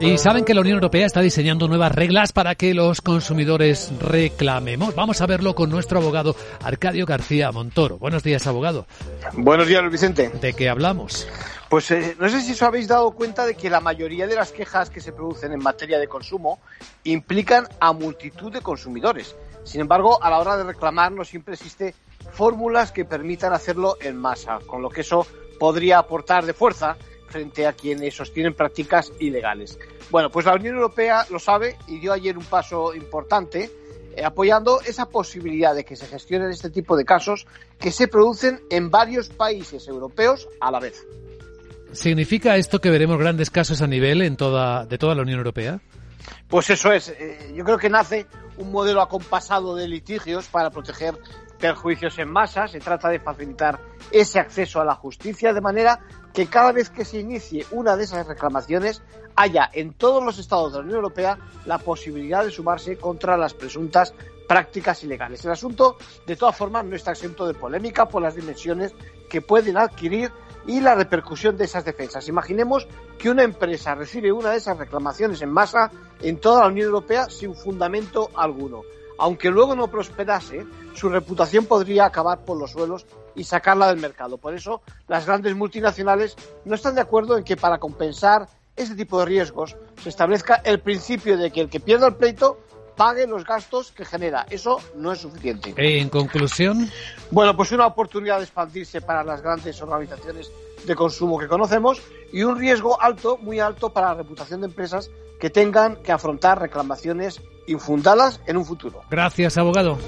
Y saben que la Unión Europea está diseñando nuevas reglas para que los consumidores reclamemos. Vamos a verlo con nuestro abogado Arcadio García Montoro. Buenos días, abogado. Buenos días, Vicente. ¿De qué hablamos? Pues eh, no sé si os habéis dado cuenta de que la mayoría de las quejas que se producen en materia de consumo implican a multitud de consumidores. Sin embargo, a la hora de reclamar no siempre existe fórmulas que permitan hacerlo en masa, con lo que eso podría aportar de fuerza frente a quienes sostienen prácticas ilegales. Bueno, pues la Unión Europea lo sabe y dio ayer un paso importante eh, apoyando esa posibilidad de que se gestionen este tipo de casos que se producen en varios países europeos a la vez. ¿Significa esto que veremos grandes casos a nivel en toda, de toda la Unión Europea? Pues eso es. Eh, yo creo que nace un modelo acompasado de litigios para proteger perjuicios en masa. Se trata de facilitar ese acceso a la justicia de manera que cada vez que se inicie una de esas reclamaciones haya en todos los estados de la Unión Europea la posibilidad de sumarse contra las presuntas prácticas ilegales. El asunto, de todas formas, no está exento de polémica por las dimensiones que pueden adquirir y la repercusión de esas defensas. Imaginemos que una empresa recibe una de esas reclamaciones en masa en toda la Unión Europea sin fundamento alguno. Aunque luego no prosperase, su reputación podría acabar por los suelos y sacarla del mercado. Por eso, las grandes multinacionales no están de acuerdo en que para compensar este tipo de riesgos se establezca el principio de que el que pierda el pleito pague los gastos que genera. Eso no es suficiente. En conclusión. Bueno, pues una oportunidad de expandirse para las grandes organizaciones de consumo que conocemos y un riesgo alto, muy alto para la reputación de empresas que tengan que afrontar reclamaciones infundadas en un futuro. Gracias, abogado.